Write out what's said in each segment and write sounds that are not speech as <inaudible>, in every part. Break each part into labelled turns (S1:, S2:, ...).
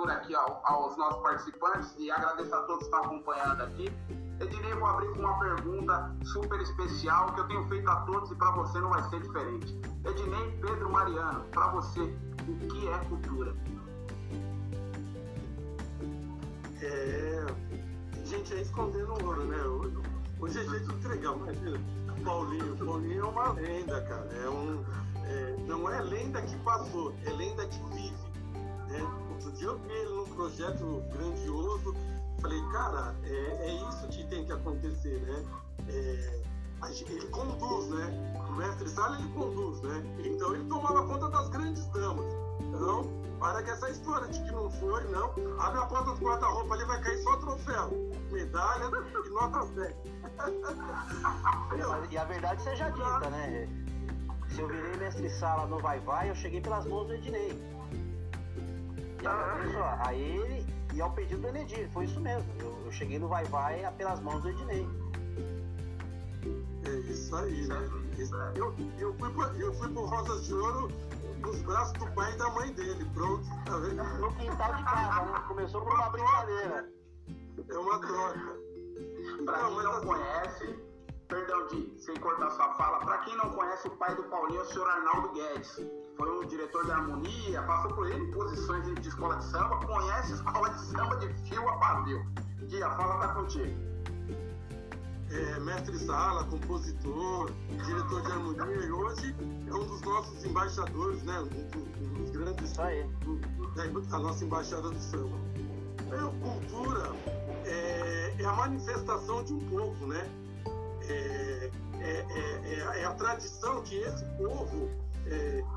S1: abertura aqui ao, aos nossos participantes e agradeço a todos que estão acompanhando aqui. Ednei, vou abrir com uma pergunta super especial que eu tenho feito a todos e para você não vai ser diferente. Ednei Pedro Mariano, para você, o que é cultura?
S2: É. Gente, é escondendo ouro, né? Hoje é jeito de entregar, imagina. Paulinho, Paulinho é uma lenda, cara. É um, é, não é lenda que passou, é lenda que vive. Né? Outro dia eu vi num projeto grandioso, falei, cara, é, é isso que tem que acontecer, né? É, ele conduz, né? O mestre Sala ele conduz, né? Então ele tomava conta das grandes damas. Então, para que essa história de que não foi, não. Abre a porta do guarda-roupa ali, vai cair só troféu, medalha e nota 10.
S3: e a verdade seja dita, né? Se eu virei mestre sala no Vai Vai, eu cheguei pelas mãos do Ednei. E agradeço a ele e ao pedido do Enedir, foi isso mesmo. Eu, eu cheguei no Vai Vai pelas mãos do Ednei.
S2: É isso aí, né? Eu, eu, fui pro, eu fui pro Rosas de Ouro nos braços do pai e da mãe dele, pronto. Tá vendo?
S3: No quintal de casa, né? Começou com uma, uma brincadeira.
S2: É uma troca.
S1: Pra quem não conhece, perdão de sem cortar sua fala, para quem não conhece o pai do Paulinho, é o senhor Arnaldo Guedes. Foi um diretor de harmonia, passou por ele posições de escola de samba, conhece a escola de samba de fio a pavio. Gui, a fala tá contigo.
S2: É, mestre sala, compositor, diretor de harmonia e hoje é um dos nossos embaixadores, né? Um, um dos grandes da, da nossa embaixada do samba. É, cultura é, é a manifestação de um povo, né? É, é, é, é, a tradição que esse povo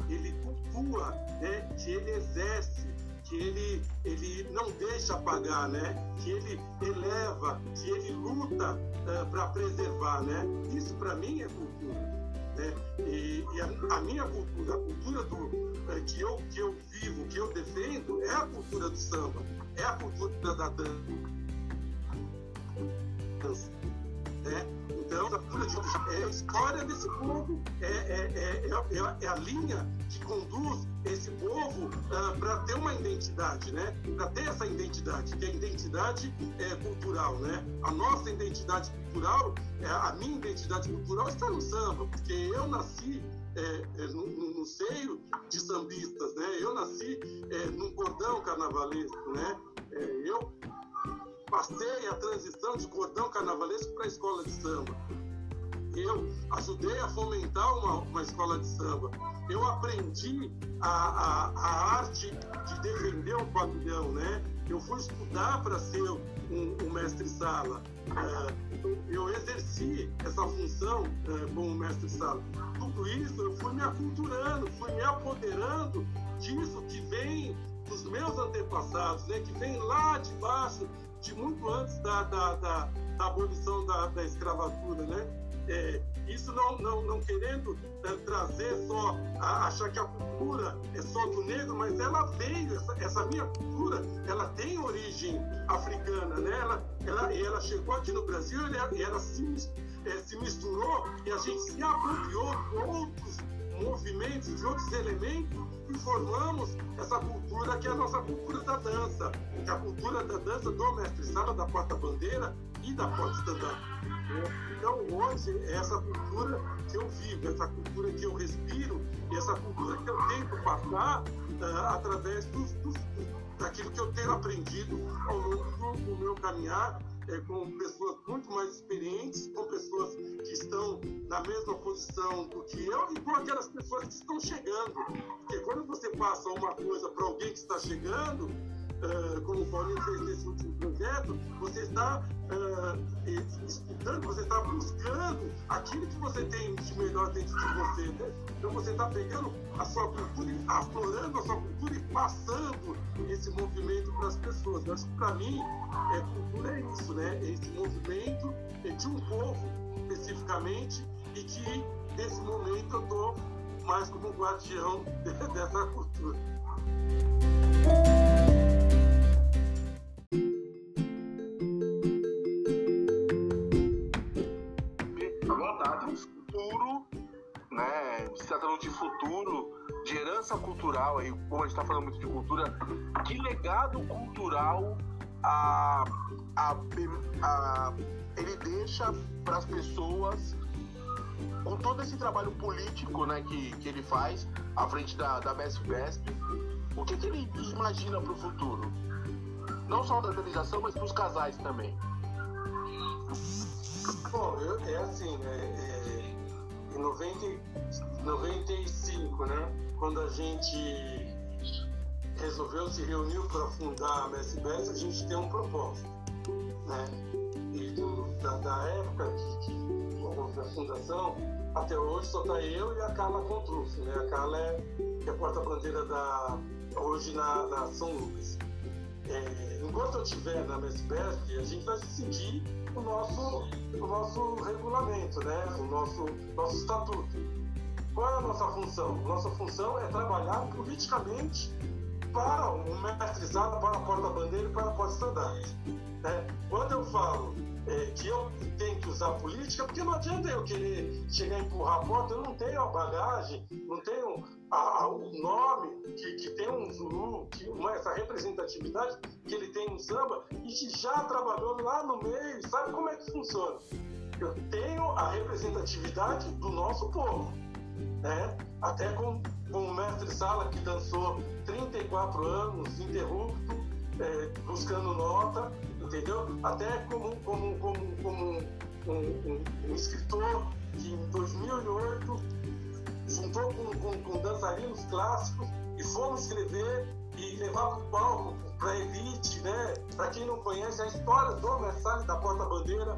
S2: ele cultua, né? que ele exerce, que ele, ele não deixa apagar, né? que ele eleva, que ele luta para preservar. Né? Isso para mim é cultura. Né? E, e a, a, minha cultura, a cultura do, que, eu, que eu vivo, que eu defendo, é a cultura do samba, é a cultura da dança. Né? Então, é a história desse povo, é, é, é, é, a linha que conduz esse povo uh, para ter uma identidade, né? para ter essa identidade, que é a identidade é, cultural. Né? A nossa identidade cultural, é, a minha identidade cultural está no samba, porque eu nasci é, é, no, no, seio de sambistas, né? Eu nasci é, num cordão carnavalesco, né? eu passei a transição de cordão carnavalesco para a escola de samba. Eu ajudei a fomentar uma, uma escola de samba. Eu aprendi a, a, a arte de defender o pavilhão, né? Eu fui estudar para ser um, um mestre-sala. É, eu exerci essa função é, como mestre-sala. Tudo isso eu fui me aculturando, fui me apoderando disso que vem dos meus antepassados, né? que vem lá de baixo de muito antes da, da, da, da abolição da, da escravatura, né? É, isso não, não, não querendo é, trazer só, a, achar que a cultura é só do negro, mas ela veio, essa, essa minha cultura, ela tem origem africana, né? Ela, ela, ela chegou aqui no Brasil e ela, ela se, é, se misturou e a gente se apropriou de outros movimentos, de outros elementos e formamos essa cultura que é a nossa cultura da dança, que é a cultura da dança do mestre sala, da porta-bandeira e da porta-estandarte. Então, hoje, é essa cultura que eu vivo, essa cultura que eu respiro, essa cultura que eu tento passar uh, através dos, dos, daquilo que eu tenho aprendido ao longo do, meu caminhar é, com pessoas muito mais experientes, com pessoas que estão na mesma posição do que eu e com aquelas pessoas que estão chegando. Porque quando você passa uma coisa para alguém que está chegando, uh, como o Paulinho fez nesse último projeto, você está uh, estudando, você está buscando aquilo que você tem de melhor dentro de você. Né? Então você está pegando a sua cultura, aflorando a sua cultura e passando esse movimento para as pessoas. Eu acho que para mim, é, cultura é isso, né? É esse movimento de um povo especificamente e que nesse momento eu estou mais como guardião <laughs> dessa cultura.
S4: Tratando de futuro, de herança cultural, aí, como a gente está falando muito de cultura, que legado cultural a, a, a ele deixa para as pessoas com todo esse trabalho político né, que, que ele faz à frente da, da BESP-BESP, o que, que ele imagina para o futuro? Não só da organização, mas para os casais também.
S2: Bom, eu, é assim, né? É, em 90, 95, né? Quando a gente resolveu se reunir para fundar a MSBS, a gente tem um propósito, né? E do, da, da, época que, que houve a fundação, até hoje só está eu e a Carla Contrufo, né? A Carla é, é porta-bandeira da hoje na, na São Lucas. É, enquanto eu estiver na MSBESP, a gente vai seguir o nosso, o nosso regulamento, né? o nosso, nosso estatuto. Qual é a nossa função? Nossa função é trabalhar politicamente para o mestrizado, para a porta-bandeira e para a porta-estandarte. Né? Quando eu falo é, que eu tenho que usar política, porque não adianta eu querer chegar e empurrar a porta, eu não tenho a bagagem, não tenho a, a, o nome que, que essa representatividade que ele tem no samba e que já trabalhou lá no meio, sabe como é que funciona? Eu tenho a representatividade do nosso povo, né? até com, com o mestre Sala que dançou 34 anos, interrupto, é, buscando nota, entendeu? Até como, como, como, como um, um, um escritor que em 2008 juntou com, com, com, dançarinos clássicos e fomos escrever e levar para o palco, para a elite, né? Para quem não conhece a história do Versalhes da Porta-Bandeira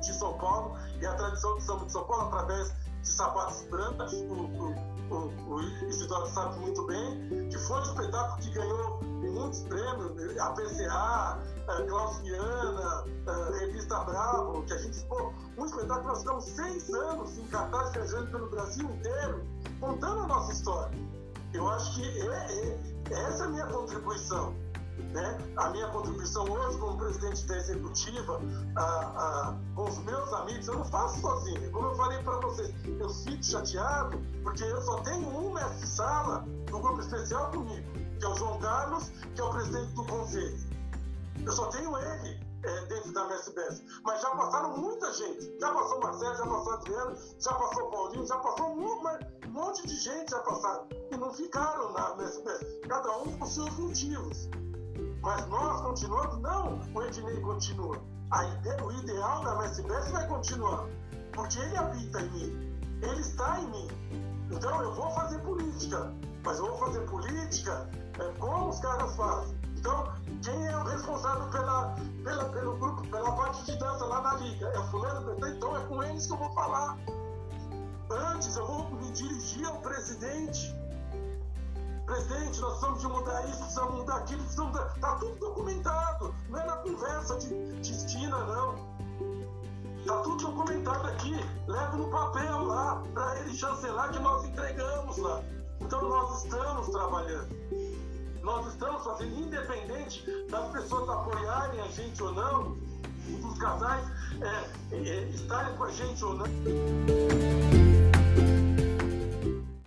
S2: de São Paulo e a tradição do samba de São Paulo através de sapatos brancos, o, o, o, Isidoro sabe muito bem, que foi um espetáculo que ganhou muitos prêmios, a PCA, a Klaus Viana, a Revista Bravo, que a gente expôs um espetáculo que nós ficamos seis anos em cartaz viajando pelo Brasil inteiro, contando a nossa história. Eu acho que é, é, essa é a minha contribuição. Né? A minha contribuição hoje como presidente da executiva, a, a, com os meus amigos, eu não faço sozinho. Como eu falei para vocês, eu fico chateado porque eu só tenho um mestre-sala do grupo especial comigo, que é o João Carlos, que é o presidente do conselho. Eu só tenho ele é, dentro da MSBS. Mas já passaram muita gente. Já passou Marcelo, já passou Adriano, já passou Paulinho, já passou um, um monte de gente já passaram. Não ficaram na MSBS. Cada um com seus motivos. Mas nós continuamos? Não, o Ednei continua. Ideia, o ideal da MSBS vai continuar. Porque ele habita em mim. Ele está em mim. Então eu vou fazer política. Mas eu vou fazer política é, como os caras fazem. Então, quem é o responsável pela, pela, pelo grupo, pela parte de dança lá na liga? É fulano, então é com eles que eu vou falar. Antes eu vou me dirigir ao presidente Presidente, nós precisamos de mudar isso, precisamos mudar aquilo, precisamos mudar. Está tudo documentado. Não é na conversa de, de esquina, não. Está tudo documentado aqui. Leva no papel lá, para ele chancelar que nós entregamos lá. Então nós estamos trabalhando. Nós estamos fazendo, independente das pessoas apoiarem a gente ou não, dos casais é, é, estarem com a gente ou não.